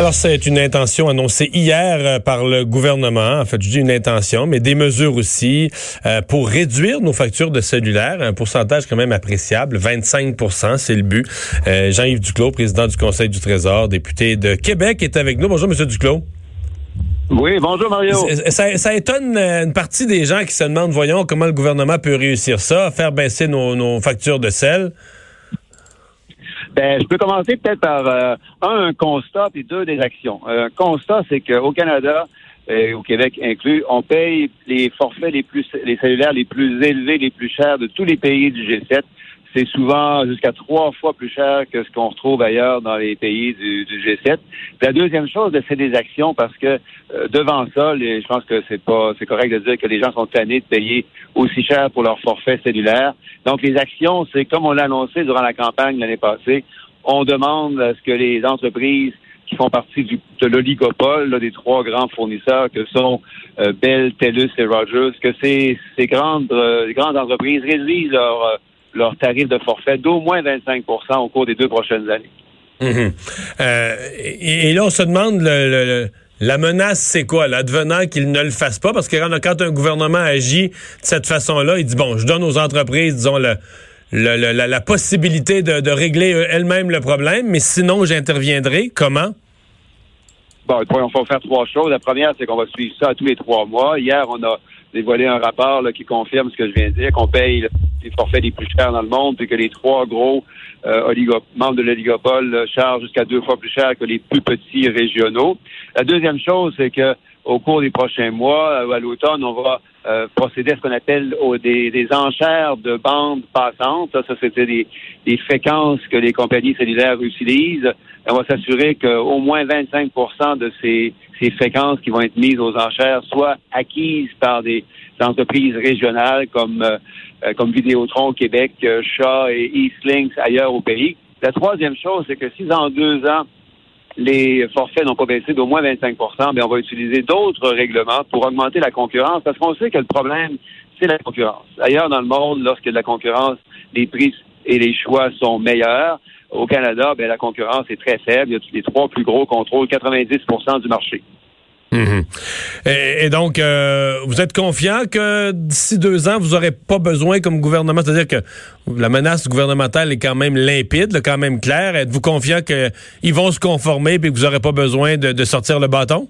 Alors, c'est une intention annoncée hier euh, par le gouvernement. En fait, je dis une intention, mais des mesures aussi euh, pour réduire nos factures de cellulaire. Un pourcentage quand même appréciable, 25% c'est le but. Euh, Jean-Yves Duclos, président du Conseil du Trésor, député de Québec, est avec nous. Bonjour, Monsieur Duclos. Oui, bonjour Mario. Ça, ça, étonne une partie des gens qui se demandent, voyons, comment le gouvernement peut réussir ça, faire baisser nos, nos factures de sel. Ben, je peux commencer peut-être par euh, un, un constat et deux des actions. Euh, un constat, c'est qu'au Canada et au Québec inclus, on paye les forfaits les plus les cellulaires les plus élevés, les plus chers de tous les pays du G7 c'est souvent jusqu'à trois fois plus cher que ce qu'on retrouve ailleurs dans les pays du, G7. La deuxième chose, c'est des actions parce que euh, devant ça, je pense que c'est pas c'est correct de dire que les gens sont tannés de payer aussi cher pour leur forfait cellulaire. Donc les actions, c'est comme on l'a annoncé durant la campagne l'année passée, on demande à ce que les entreprises qui font partie du, de l'oligopole des trois grands fournisseurs que sont euh, Bell, TELUS et Rogers, que ces, ces grandes, euh, grandes entreprises réduisent leur leur tarif de forfait d'au moins 25% au cours des deux prochaines années. Mhm. Euh, et, là, on se demande la menace, c'est quoi? L'advenant qu'il ne le fasse pas? Parce que quand un gouvernement agit de cette façon-là, il dit, bon, je donne aux entreprises, disons, le, la, possibilité de, régler elles-mêmes le problème, mais sinon, j'interviendrai. Comment? Bon, il faut faire trois choses. La première, c'est qu'on va suivre ça tous les trois mois. Hier, on a dévoilé un rapport qui confirme ce que je viens de dire, qu'on paye les forfaits les plus chers dans le monde, puis que les trois gros euh, membres de l'oligopole chargent jusqu'à deux fois plus cher que les plus petits régionaux. La deuxième chose, c'est que au cours des prochains mois, euh, à l'automne, on va euh, procéder à ce qu'on appelle des, enchères de bandes passantes. Ça, c'était des, fréquences que les compagnies cellulaires utilisent. On va s'assurer qu'au moins 25 de ces, ces fréquences qui vont être mises aux enchères soient acquises par des entreprises régionales comme euh, comme Vidéotron Québec, euh, Shaw et Eastlinks ailleurs au pays. La troisième chose, c'est que si dans deux ans, les forfaits n'ont pas baissé d'au moins 25% bien, on va utiliser d'autres règlements pour augmenter la concurrence, parce qu'on sait que le problème, c'est la concurrence. Ailleurs dans le monde, a de la concurrence, les prix et les choix sont meilleurs. Au Canada, bien, la concurrence est très faible. Il y a les trois plus gros contrôles 90% du marché. Mhm. Et, donc, euh, vous êtes confiant que d'ici deux ans, vous n'aurez pas besoin comme gouvernement, c'est-à-dire que la menace gouvernementale est quand même limpide, quand même claire. Êtes-vous confiant qu'ils vont se conformer et que vous n'aurez pas besoin de sortir le bâton?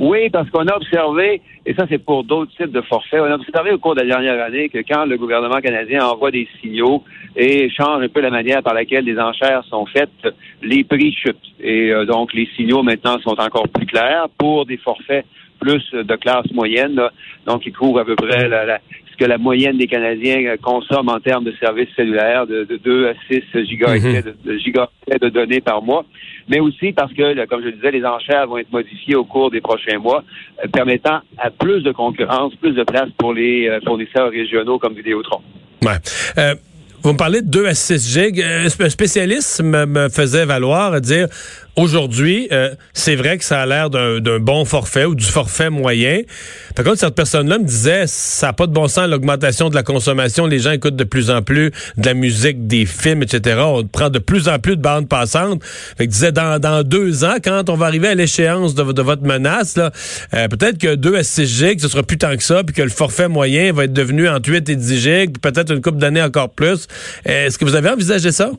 Oui, parce qu'on a observé, et ça c'est pour d'autres types de forfaits, on a observé au cours de la dernière année que quand le gouvernement canadien envoie des signaux et change un peu la manière par laquelle les enchères sont faites, les prix chutent. Et euh, donc les signaux maintenant sont encore plus clairs pour des forfaits plus de classe moyenne, donc ils couvrent à peu près la, ce que la moyenne des Canadiens consomment en termes de services cellulaires de, de 2 à 6 gigaoctets mhm. de, gigaoctets de données par mois mais aussi parce que, comme je le disais, les enchères vont être modifiées au cours des prochains mois, euh, permettant à plus de concurrence, plus de place pour les euh, fournisseurs régionaux comme Vidéotron. Ouais. Euh, vous me parlez de 2 à 6 gigs. Un spécialiste me, faisait valoir dire Aujourd'hui, euh, c'est vrai que ça a l'air d'un bon forfait ou du forfait moyen. Par contre, cette personne-là me disait, ça n'a pas de bon sens l'augmentation de la consommation. Les gens écoutent de plus en plus de la musique, des films, etc. On prend de plus en plus de bandes passantes. Fait que disait, dans, dans deux ans, quand on va arriver à l'échéance de, votre menace, euh, peut-être que 2 à 6 gigs, ce sera plus tant que ça, puis que le forfait moyen va être devenu entre 8 et 10 gigs, peut-être une couple d'années encore plus. Est-ce que vous avez envisagé ça?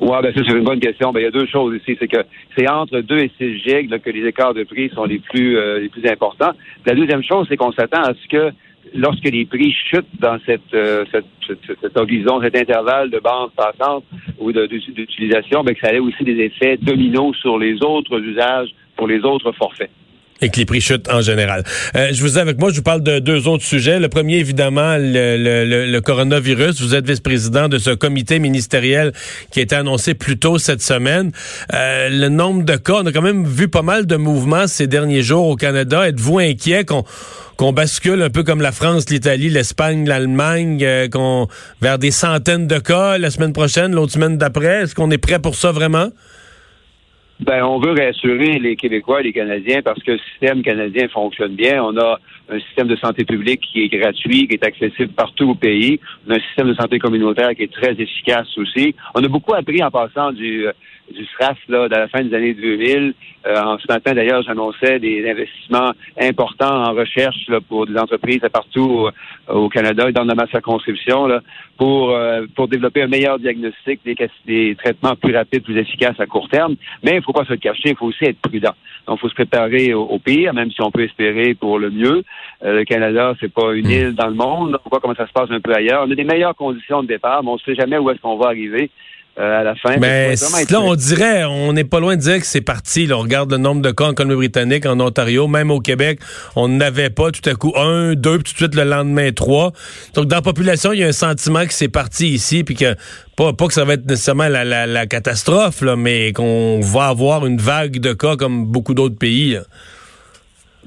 Ouais, ben c'est une bonne question. Ben il y a deux choses ici, c'est que c'est entre 2 et 6 gigs que les écarts de prix sont les plus euh, les plus importants. La deuxième chose, c'est qu'on s'attend à ce que lorsque les prix chutent dans cette, euh, cette, cet horizon, cet intervalle de bande passante ou d'utilisation, ben que ça ait aussi des effets dominos sur les autres usages pour les autres forfaits et que les prix chutent en général. Euh, je vous ai avec moi, je vous parle de deux autres sujets. Le premier, évidemment, le, le, le coronavirus. Vous êtes vice-président de ce comité ministériel qui a été annoncé plus tôt cette semaine. Euh, le nombre de cas, on a quand même vu pas mal de mouvements ces derniers jours au Canada. Êtes-vous inquiet qu'on qu'on bascule un peu comme la France, l'Italie, l'Espagne, l'Allemagne, euh, qu'on vers des centaines de cas la semaine prochaine, l'autre semaine d'après? Est-ce qu'on est prêt pour ça vraiment? Ben, on veut rassurer les Québécois et les Canadiens parce que le système canadien fonctionne bien. On a un système de santé publique qui est gratuit, qui est accessible partout au pays. On a un système de santé communautaire qui est très efficace aussi. On a beaucoup appris en passant du, euh, du SRAS là, dans la fin des années 2000. Euh, ce matin, d'ailleurs, j'annonçais des investissements importants en recherche là, pour des entreprises partout au, Canada et dans ma circonscription là, pour, euh, pour développer un meilleur diagnostic, des, des traitements plus rapides, plus efficaces à court terme. Mais il ne faut pas se le cacher, il faut aussi être prudent. Donc, il faut se préparer au, pire, même si on peut espérer pour le mieux. Euh, le Canada, c'est pas une hmm. île dans le monde. On voit comment ça se passe un peu ailleurs. On a des meilleures conditions de départ, mais on ne sait jamais où est-ce qu'on va arriver. Euh, à la fin. Mais là, on dirait, on n'est pas loin de dire que c'est parti. Là. On regarde le nombre de cas en Colombie-Britannique, en Ontario, même au Québec, on n'avait pas tout à coup un, deux, puis tout de suite le lendemain trois. Donc dans la population, il y a un sentiment que c'est parti ici, puis que pas, pas que ça va être nécessairement la, la, la catastrophe, là, mais qu'on va avoir une vague de cas comme beaucoup d'autres pays.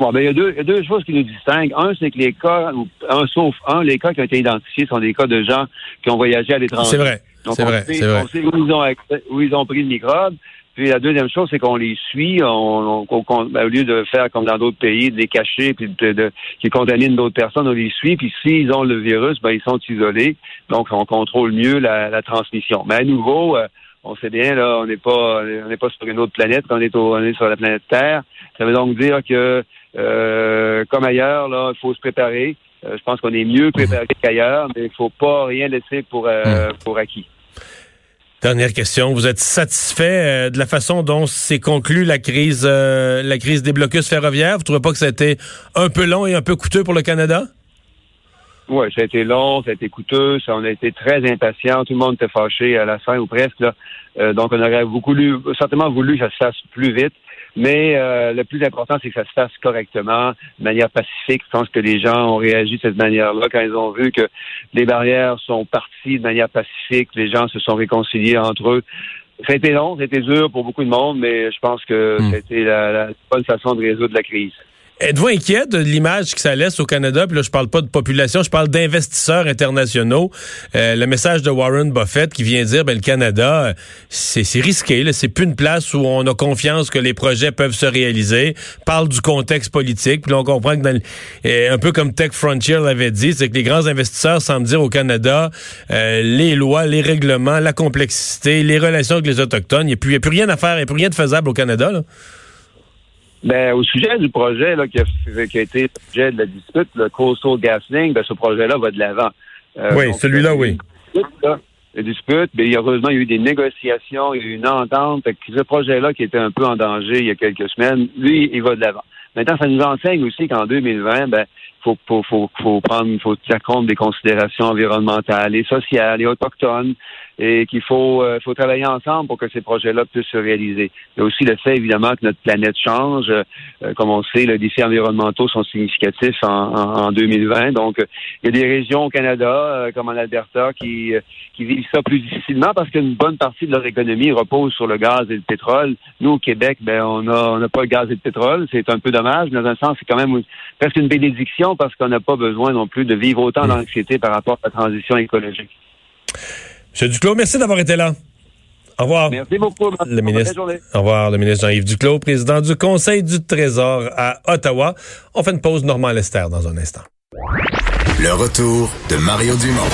Bon, ben, il y, a deux, il y a deux choses qui nous distinguent. Un, c'est que les cas, un sauf un, les cas qui ont été identifiés sont des cas de gens qui ont voyagé à l'étranger. C'est vrai. Donc, c'est vrai, sait, on sait où ils, ont où ils ont pris le microbe. Puis la deuxième chose, c'est qu'on les suit, on, ben, au lieu de faire comme dans d'autres pays, de les cacher puis de, de, qui contaminent d'autres personnes, on les suit. Puis s'ils ont le virus, ben ils sont isolés. Donc on contrôle mieux la, transmission. Mais à nouveau, euh, on sait bien là, on n'est pas on n'est pas sur une autre planète, on est, on est sur la planète Terre. Ça veut donc dire que euh, comme ailleurs, là, il faut se préparer. Euh, je pense qu'on est mieux préparé qu'ailleurs, mais il faut pas rien laisser pour, euh, hmm. pour acquis. Dernière question. Vous êtes satisfait de la façon dont s'est conclue la crise, la crise des blocus ferroviaires? Vous trouvez pas que ça a été un peu long et un peu coûteux pour le Canada? Oui, ça a été long, ça a été coûteux, ça, on a été très impatients, tout le monde était fâché à la fin ou presque. Là. donc, on aurait beaucoup, certainement voulu que ça se fasse plus vite. Mais euh, le plus important, c'est que ça se fasse correctement, de manière pacifique. Je pense que les gens ont réagi de cette manière-là quand ils ont vu que les barrières sont parties de manière pacifique, les gens se sont réconciliés entre eux. Ça a été long, ça a été dur pour beaucoup de monde, mais je pense que hmm. c'était la, la bonne façon de résoudre la crise. Êtes-vous inquiet de l'image que ça laisse au Canada? Puis là, je parle pas de population, je parle d'investisseurs internationaux. Euh, le message de Warren Buffett qui vient dire, ben, le Canada, c'est risqué. C'est plus une place où on a confiance que les projets peuvent se réaliser. Parle du contexte politique. Puis là, on comprend que, dans euh, un peu comme Tech Frontier l'avait dit, c'est que les grands investisseurs semblent dire au Canada, euh, les lois, les règlements, la complexité, les relations avec les Autochtones, il n'y a, plus rien à faire, il n'y a plus rien de faisable au Canada. Là. Ben, au sujet du projet là, qui, a, qui a été le sujet de la dispute, le Coastal GasLink, ben, ce projet-là va de l'avant. Euh, oui, celui-là, oui. La dispute, mais heureusement, il y a eu des négociations, il y a eu une entente. ce projet-là, qui était un peu en danger il y a quelques semaines, lui, il va de l'avant. Maintenant, ça nous enseigne aussi qu'en 2020, ben, faut, faut, faut, faut prendre, faut tenir compte des considérations environnementales et sociales et autochtones et qu'il faut, euh, faut travailler ensemble pour que ces projets-là puissent se réaliser. Il y a aussi le fait, évidemment, que notre planète change. Euh, comme on le sait, les défis environnementaux sont significatifs en, en, 2020. Donc, il y a des régions au Canada, euh, comme en Alberta, qui, qui vivent ça plus difficilement parce qu'une bonne partie de leur économie repose sur le gaz et le pétrole. Nous, au Québec, ben, on n'a on a pas le gaz et le pétrole. C'est un peu dommage. Dans un sens, c'est quand même presque une bénédiction parce qu'on n'a pas besoin non plus de vivre autant d'anxiété par rapport à la transition écologique. Monsieur Duclos, merci d'avoir été là. Au revoir. Merci beaucoup. Le ministre, au revoir, le ministre Jean-Yves Duclos, président du Conseil du Trésor à Ottawa. On fait une pause normale Lester dans un instant. Le retour de Mario Dumont.